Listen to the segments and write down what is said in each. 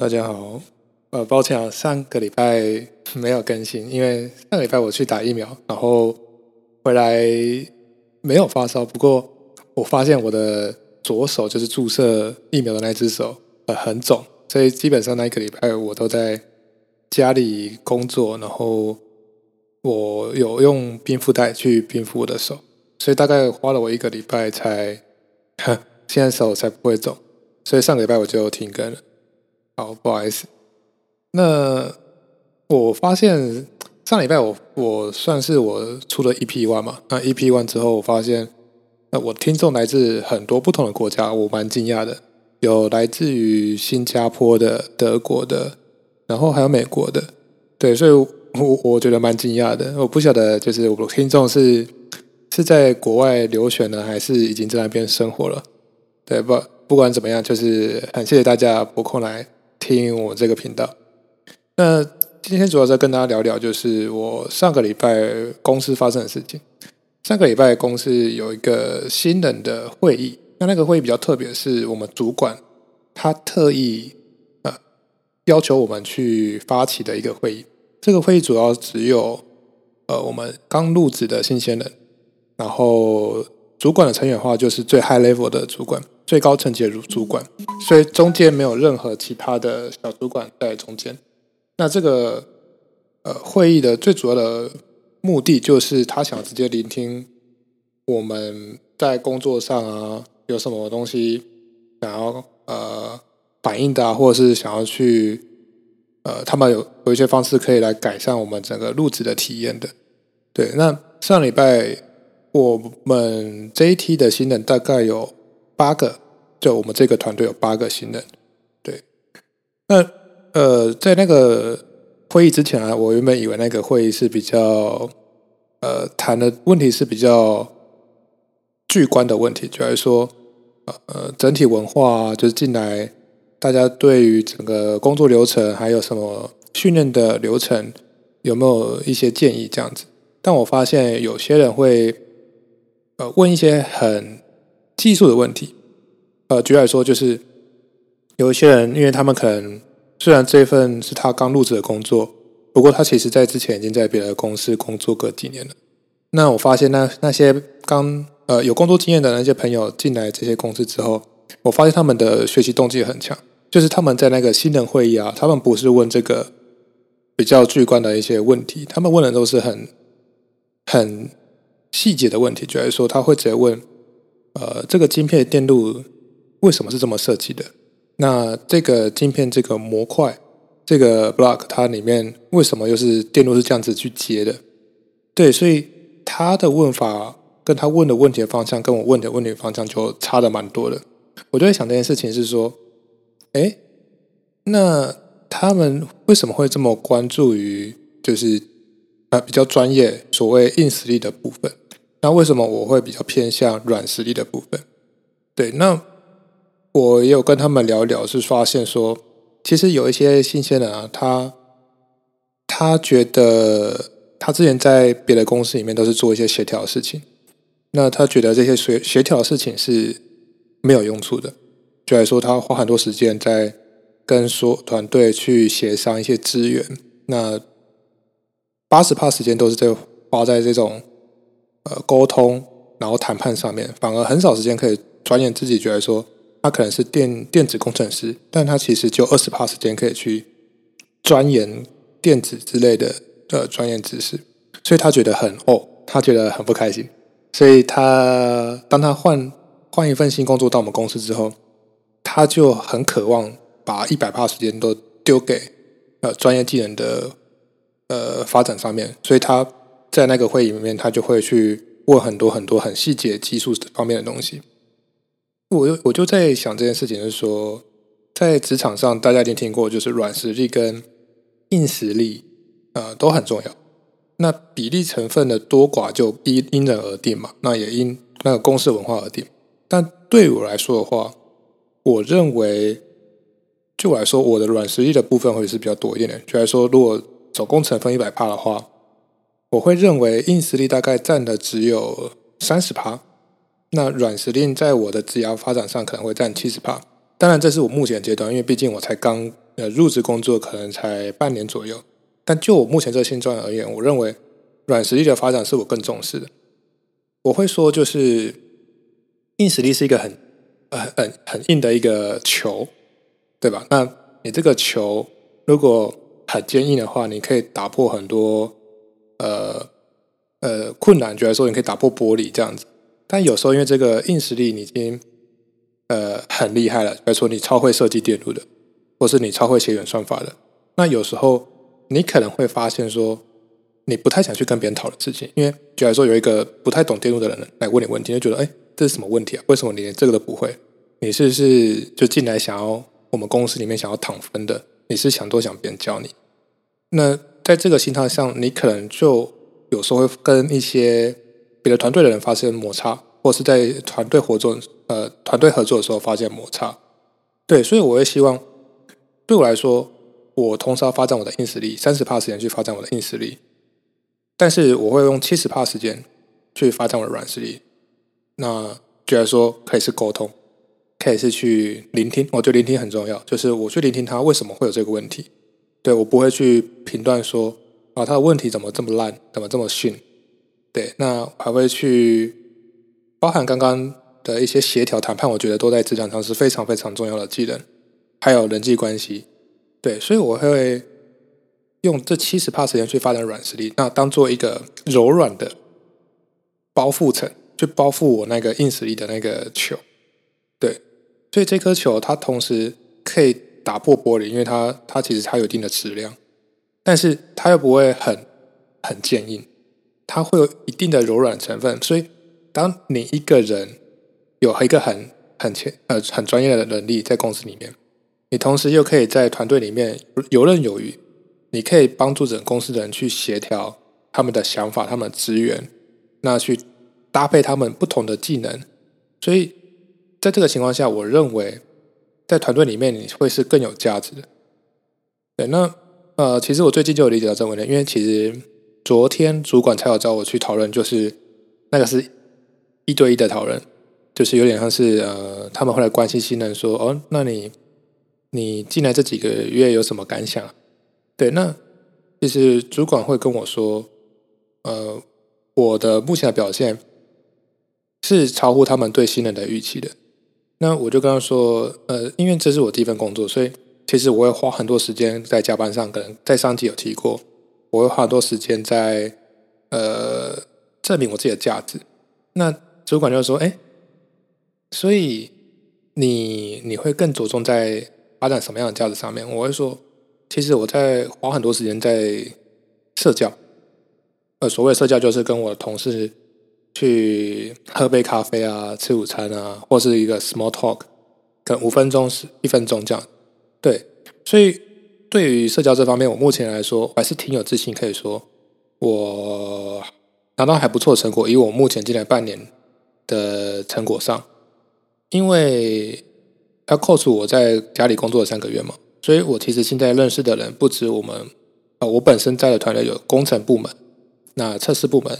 大家好。呃，抱歉啊，上个礼拜没有更新，因为上个礼拜我去打疫苗，然后回来没有发烧。不过我发现我的左手就是注射疫苗的那只手呃很肿，所以基本上那一个礼拜我都在家里工作，然后我有用冰敷袋去冰敷我的手，所以大概花了我一个礼拜才 现在手才不会肿。所以上个礼拜我就停更了。好，不好意思。那我发现上礼拜我我算是我出了 EP One 嘛？那 EP One 之后，我发现那我听众来自很多不同的国家，我蛮惊讶的。有来自于新加坡的、德国的，然后还有美国的。对，所以我我觉得蛮惊讶的。我不晓得，就是我听众是是在国外留学呢，还是已经在那边生活了？对，不不管怎么样，就是很谢谢大家拨空来。听我这个频道，那今天主要在跟大家聊聊，就是我上个礼拜公司发生的事情。上个礼拜公司有一个新人的会议，那那个会议比较特别，是我们主管他特意呃要求我们去发起的一个会议。这个会议主要只有呃我们刚入职的新鲜人，然后主管的成员的话就是最 high level 的主管。最高层级的主管，所以中间没有任何其他的小主管在中间。那这个呃会议的最主要的目的，就是他想直接聆听我们在工作上啊有什么东西想要呃反映的，或者是想要去呃他们有有一些方式可以来改善我们整个入职的体验的。对，那上礼拜我们这一梯的新人大概有。八个，就我们这个团队有八个新人，对。那呃，在那个会议之前啊，我原本以为那个会议是比较呃谈的问题是比较具观的问题，就来说呃整体文化，就是进来大家对于整个工作流程还有什么训练的流程有没有一些建议这样子。但我发现有些人会呃问一些很。技术的问题，呃，举例来说，就是有一些人，因为他们可能虽然这份是他刚入职的工作，不过他其实在之前已经在别的公司工作个几年了。那我发现，那那些刚呃有工作经验的那些朋友进来这些公司之后，我发现他们的学习动机很强，就是他们在那个新人会议啊，他们不是问这个比较具观的一些问题，他们问的都是很很细节的问题，举例说，他会直接问。呃，这个晶片电路为什么是这么设计的？那这个晶片这个模块，这个 block 它里面为什么又是电路是这样子去接的？对，所以他的问法跟他问的问题的方向，跟我问的问题的方向就差的蛮多的。我就在想这件事情是说，哎，那他们为什么会这么关注于就是呃比较专业所谓硬实力的部分？那为什么我会比较偏向软实力的部分？对，那我也有跟他们聊聊，是发现说，其实有一些新鲜人啊，他他觉得他之前在别的公司里面都是做一些协调的事情，那他觉得这些协协调的事情是没有用处的，就来说他花很多时间在跟说团队去协商一些资源，那八十趴时间都是在花在这种。呃，沟通然后谈判上面，反而很少时间可以钻研自己。觉得说他可能是电电子工程师，但他其实就二十趴时间可以去钻研电子之类的呃专业知识，所以他觉得很哦，他觉得很不开心。所以他当他换换一份新工作到我们公司之后，他就很渴望把一百趴时间都丢给呃专业技能的呃发展上面，所以他。在那个会议里面，他就会去问很多很多很细节技术方面的东西。我我就在想这件事情，是说在职场上，大家一定听过，就是软实力跟硬实力，呃，都很重要。那比例成分的多寡就因因人而定嘛，那也因那个公司文化而定。但对我来说的话，我认为，就我来说，我的软实力的部分会是比较多一点的。就来说，如果总共成分一百帕的话。我会认为硬实力大概占的只有三十趴，那软实力在我的职业发展上可能会占七十趴。当然，这是我目前阶段，因为毕竟我才刚呃入职工作可能才半年左右。但就我目前这个现状而言，我认为软实力的发展是我更重视的。我会说，就是硬实力是一个很呃很很硬的一个球，对吧？那你这个球如果很坚硬的话，你可以打破很多呃呃困难，觉得说你可以打破玻璃这样子。但有时候因为这个硬实力你已经呃很厉害了，比如说你超会设计电路的，或是你超会写演算法的，那有时候你可能会发现说，你不太想去跟别人讨论事情，因为举来说有一个不太懂电路的人来问你问题，就觉得哎这是什么问题啊？为什么你连这个都不会？你是不是就进来想要我们公司里面想要躺分的？你是想多想别人教你？那在这个心态上，你可能就有时候会跟一些别的团队的人发生摩擦，或是在团队合作呃团队合作的时候发现摩擦。对，所以我会希望，对我来说，我同时要发展我的硬实力，三十帕时间去发展我的硬实力，但是我会用七十帕时间去发展我的软实力。那觉得说可以是沟通，可以是去聆听，我觉得聆听很重要，就是我去聆听他为什么会有这个问题。对我不会去评断说啊，他的问题怎么这么烂，怎么这么逊？对，那还会去包含刚刚的一些协调谈判，我觉得都在职场上是非常非常重要的技能，还有人际关系。对，所以我会用这七十帕时间去发展软实力，那当做一个柔软的包覆层，去包覆我那个硬实力的那个球。对，所以这颗球它同时可以。打破玻璃，因为它它其实它有一定的质量，但是它又不会很很坚硬，它会有一定的柔软成分。所以，当你一个人有一个很很前呃很专业的能力在公司里面，你同时又可以在团队里面游刃有余，你可以帮助整个公司的人去协调他们的想法、他们的资源，那去搭配他们不同的技能。所以，在这个情况下，我认为。在团队里面，你会是更有价值的。对，那呃，其实我最近就有理解到这个问题，因为其实昨天主管才有找我去讨论，就是那个是一对一的讨论，就是有点像是呃，他们会来关心新人，说哦，那你你进来这几个月有什么感想？对，那其实主管会跟我说，呃，我的目前的表现是超乎他们对新人的预期的。那我就跟他说，呃，因为这是我第一份工作，所以其实我会花很多时间在加班上。可能在上集有提过，我会花很多时间在呃证明我自己的价值。那主管就说：“哎，所以你你会更着重在发展什么样的价值上面？”我会说：“其实我在花很多时间在社交。呃，所谓社交就是跟我的同事。”去喝杯咖啡啊，吃午餐啊，或是一个 small talk，可能五分钟是一分钟这样。对，所以对于社交这方面，我目前来说还是挺有自信，可以说我拿到还不错的成果。以我目前进来半年的成果上，因为要扣除我在家里工作的三个月嘛，所以我其实现在认识的人不止我们啊，我本身在的团队有工程部门，那测试部门。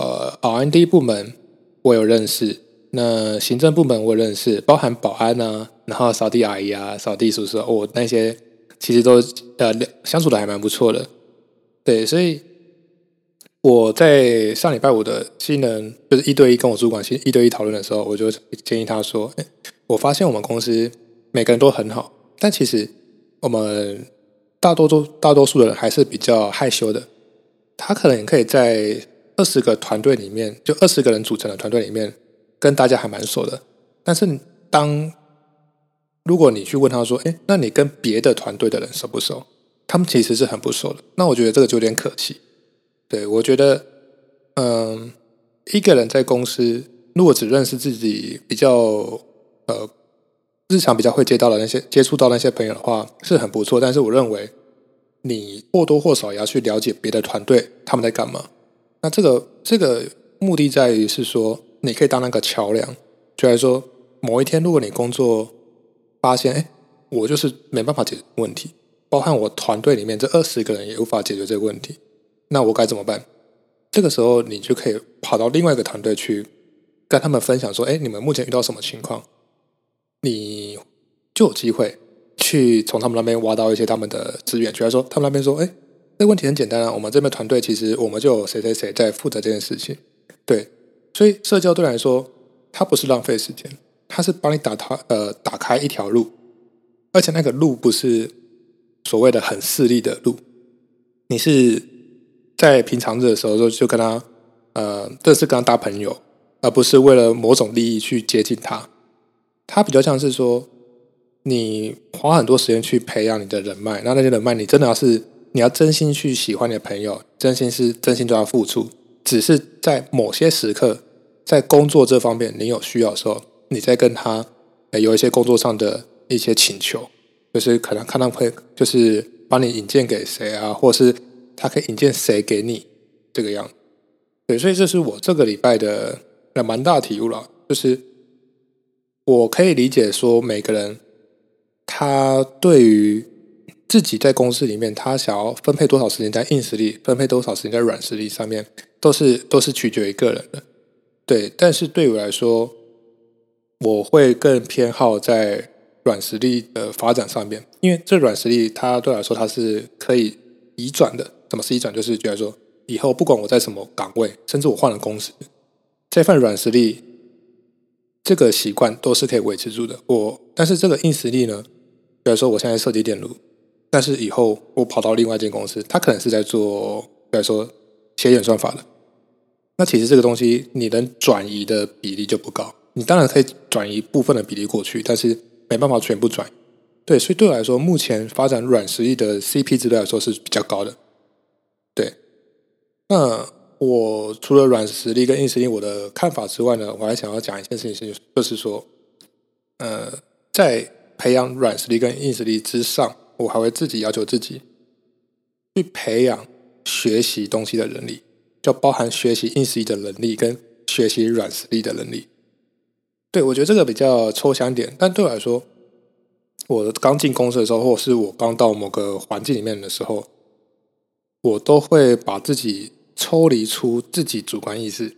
呃，R&D 部门我有认识，那行政部门我认识，包含保安啊，然后扫地阿姨啊，扫地叔叔，哦，那些其实都呃相处的还蛮不错的。对，所以我在上礼拜五的新人就是一对一跟我主管一对一讨论的时候，我就建议他说：“我发现我们公司每个人都很好，但其实我们大多数大多数的人还是比较害羞的。他可能可以在。”二十个团队里面，就二十个人组成的团队里面，跟大家还蛮熟的。但是，当如果你去问他说：“哎，那你跟别的团队的人熟不熟？”他们其实是很不熟的。那我觉得这个就有点可惜。对我觉得，嗯，一个人在公司，如果只认识自己比较呃日常比较会接到的那些接触到那些朋友的话，是很不错。但是，我认为你或多或少也要去了解别的团队他们在干嘛。那这个这个目的在于是说，你可以当那个桥梁，就来说，某一天如果你工作发现，哎，我就是没办法解决问题，包含我团队里面这二十个人也无法解决这个问题，那我该怎么办？这个时候你就可以跑到另外一个团队去跟他们分享说，哎，你们目前遇到什么情况？你就有机会去从他们那边挖到一些他们的资源，就来说他们那边说，哎，这个问题很简单啊，我们这边团队其实我们就有谁谁谁在负责这件事情，对，所以社交对来说，它不是浪费时间，它是帮你打他呃打开一条路，而且那个路不是所谓的很势利的路，你是在平常日的时候就就跟他呃，这是跟他搭朋友，而不是为了某种利益去接近他，他比较像是说。你花很多时间去培养你的人脉，那那些人脉，你真的要是你要真心去喜欢你的朋友，真心是真心对他付出，只是在某些时刻，在工作这方面你有需要的时候，你在跟他有一些工作上的一些请求，就是可能看到会就是帮你引荐给谁啊，或是他可以引荐谁给你这个样，对，所以这是我这个礼拜的蛮大体悟了，就是我可以理解说每个人。他对于自己在公司里面，他想要分配多少时间在硬实力，分配多少时间在软实力上面，都是都是取决于个人的。对，但是对我来说，我会更偏好在软实力的发展上面，因为这软实力它对我来说它是可以移转的。什么是移转？就是觉得说，以后不管我在什么岗位，甚至我换了公司，这份软实力这个习惯都是可以维持住的。我，但是这个硬实力呢？比如说，我现在设计电路，但是以后我跑到另外一间公司，他可能是在做，比如说写演算法的。那其实这个东西你能转移的比例就不高。你当然可以转移部分的比例过去，但是没办法全部转。对，所以对我来说，目前发展软实力的 CP 值来说是比较高的。对，那我除了软实力跟硬实力我的看法之外呢，我还想要讲一件事情，是就是说，呃，在培养软实力跟硬实力之上，我还会自己要求自己去培养学习东西的能力，就包含学习硬实力的能力跟学习软实力的能力。对我觉得这个比较抽象点，但对我来说，我刚进公司的时候，或是我刚到某个环境里面的时候，我都会把自己抽离出自己主观意识，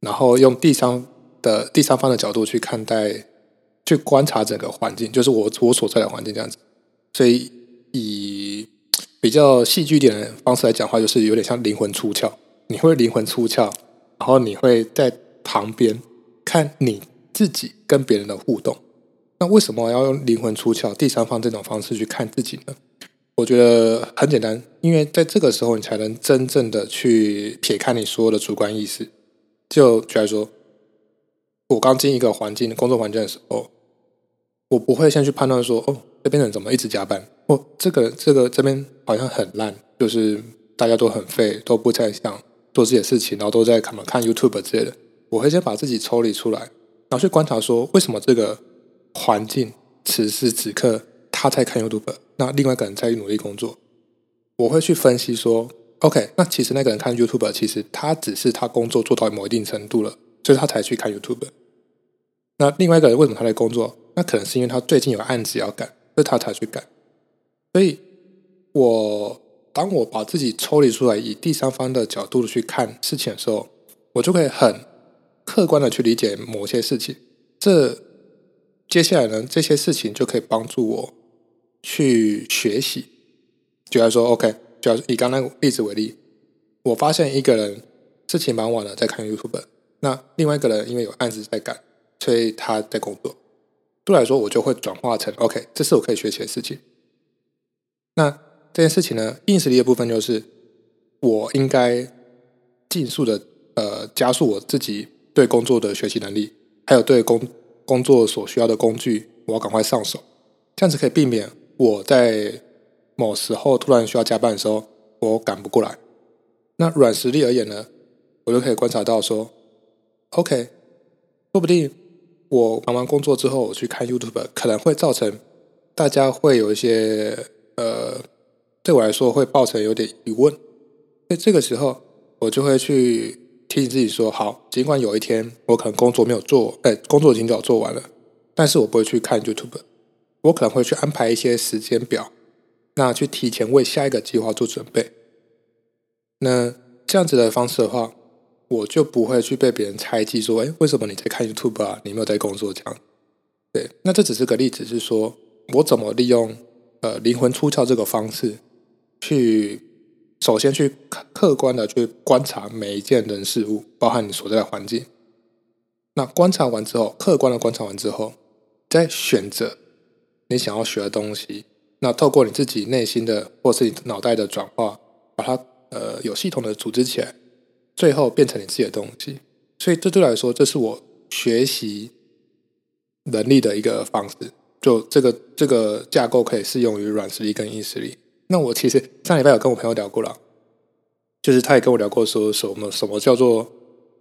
然后用第三的第三方的角度去看待。去观察整个环境，就是我我所在的环境这样子。所以以比较戏剧点的方式来讲话，就是有点像灵魂出窍。你会灵魂出窍，然后你会在旁边看你自己跟别人的互动。那为什么要用灵魂出窍、第三方这种方式去看自己呢？我觉得很简单，因为在这个时候，你才能真正的去撇开你所有的主观意识。就举例说。我刚进一个环境工作环境的时候，我不会先去判断说，哦，这边人怎么一直加班，哦，这个这个这边好像很烂，就是大家都很废，都不再想做自己的事情，然后都在看看 YouTube 之类的。我会先把自己抽离出来，然后去观察说，为什么这个环境此时此刻他在看 YouTube，那另外一个人在努力工作。我会去分析说，OK，那其实那个人看 YouTube，其实他只是他工作做到某一定程度了，所以他才去看 YouTube。那另外一个人为什么他在工作？那可能是因为他最近有案子要赶，所以他才去赶。所以，我当我把自己抽离出来，以第三方的角度去看事情的时候，我就可以很客观的去理解某些事情。这接下来呢，这些事情就可以帮助我去学习。就来说，OK，就以刚刚例子为例，我发现一个人事情忙完了在看 YouTube，那另外一个人因为有案子在赶。所以他在工作，对来说，我就会转化成 OK，这是我可以学习的事情。那这件事情呢，硬实力的部分就是，我应该尽速的呃加速我自己对工作的学习能力，还有对工工作所需要的工具，我要赶快上手，这样子可以避免我在某时候突然需要加班的时候，我赶不过来。那软实力而言呢，我就可以观察到说，OK，说不定。我忙完工作之后，我去看 YouTube，可能会造成大家会有一些呃，对我来说会造成有点疑问。在这个时候，我就会去提醒自己说：好，尽管有一天我可能工作没有做，哎，工作已经早做完了，但是我不会去看 YouTube，我可能会去安排一些时间表，那去提前为下一个计划做准备。那这样子的方式的话。我就不会去被别人猜忌说，哎，为什么你在看 YouTube 啊？你没有在工作这样？对，那这只是个例子，是说我怎么利用呃灵魂出窍这个方式，去首先去客客观的去观察每一件人事物，包含你所在的环境。那观察完之后，客观的观察完之后，再选择你想要学的东西。那透过你自己内心的或是你脑袋的转化，把它呃有系统的组织起来，最后变成你自己的东西。所以这对来说，这是我学习能力的一个方式。就这个这个架构可以适用于软实力跟硬实力。那我其实上礼拜有跟我朋友聊过了，就是他也跟我聊过，说什么什么叫做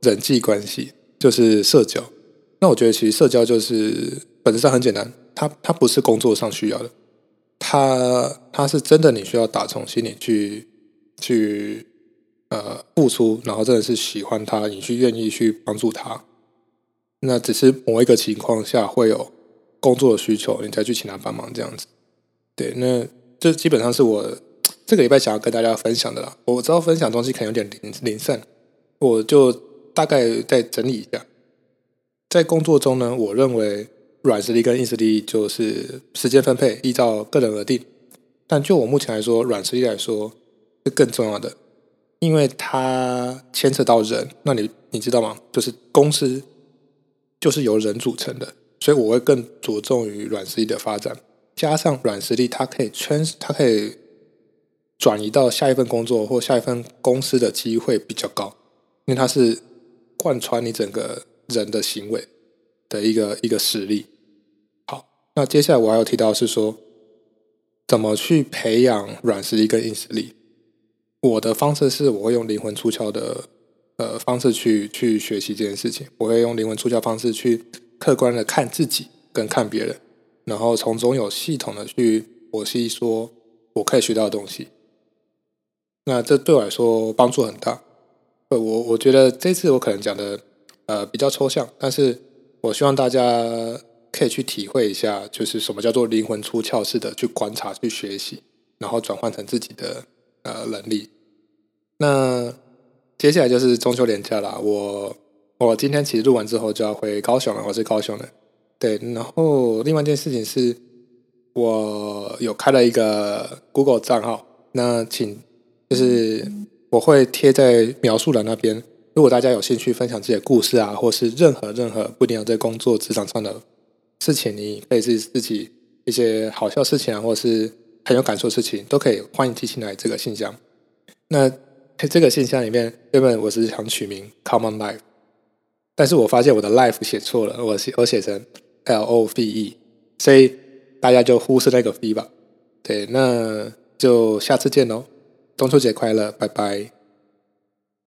人际关系。就是社交，那我觉得其实社交就是本质上很简单，它它不是工作上需要的，它它是真的你需要打从心里去去呃付出，然后真的是喜欢他，你去愿意去帮助他，那只是某一个情况下会有工作需求，你才去请他帮忙这样子。对，那这基本上是我这个礼拜想要跟大家分享的啦。我知道分享东西可能有点零零散，我就。大概再整理一下，在工作中呢，我认为软实力跟硬实力就是时间分配依照个人而定。但就我目前来说，软实力来说是更重要的，因为它牵扯到人。那你你知道吗？就是公司就是由人组成的，所以我会更着重于软实力的发展。加上软实力，它可以圈，它可以转移到下一份工作或下一份公司的机会比较高，因为它是。贯穿你整个人的行为的一个一个实力。好，那接下来我还要提到是说，怎么去培养软实力跟硬实力。我的方式是，我会用灵魂出窍的呃方式去去学习这件事情。我会用灵魂出窍方式去客观的看自己跟看别人，然后从中有系统的去剖析说我可以学到的东西。那这对我来说帮助很大。我我觉得这次我可能讲的呃比较抽象，但是我希望大家可以去体会一下，就是什么叫做灵魂出窍式的去观察、去学习，然后转换成自己的呃能力。那接下来就是中秋连假啦，我我今天其实录完之后就要回高雄了，我是高雄的。对，然后另外一件事情是，我有开了一个 Google 账号，那请就是。我会贴在描述栏那边。如果大家有兴趣分享自己的故事啊，或是任何任何不一定要在工作职场上的事情，你可以是自己一些好笑事情啊，或是很有感触的事情，都可以欢迎寄信来这个信箱。那这个信箱里面，原本我是想取名 Common Life，但是我发现我的 Life 写错了，我写我写成 L O V E，所以大家就忽视那个 V 吧。对，那就下次见喽。中秋节快乐，拜拜。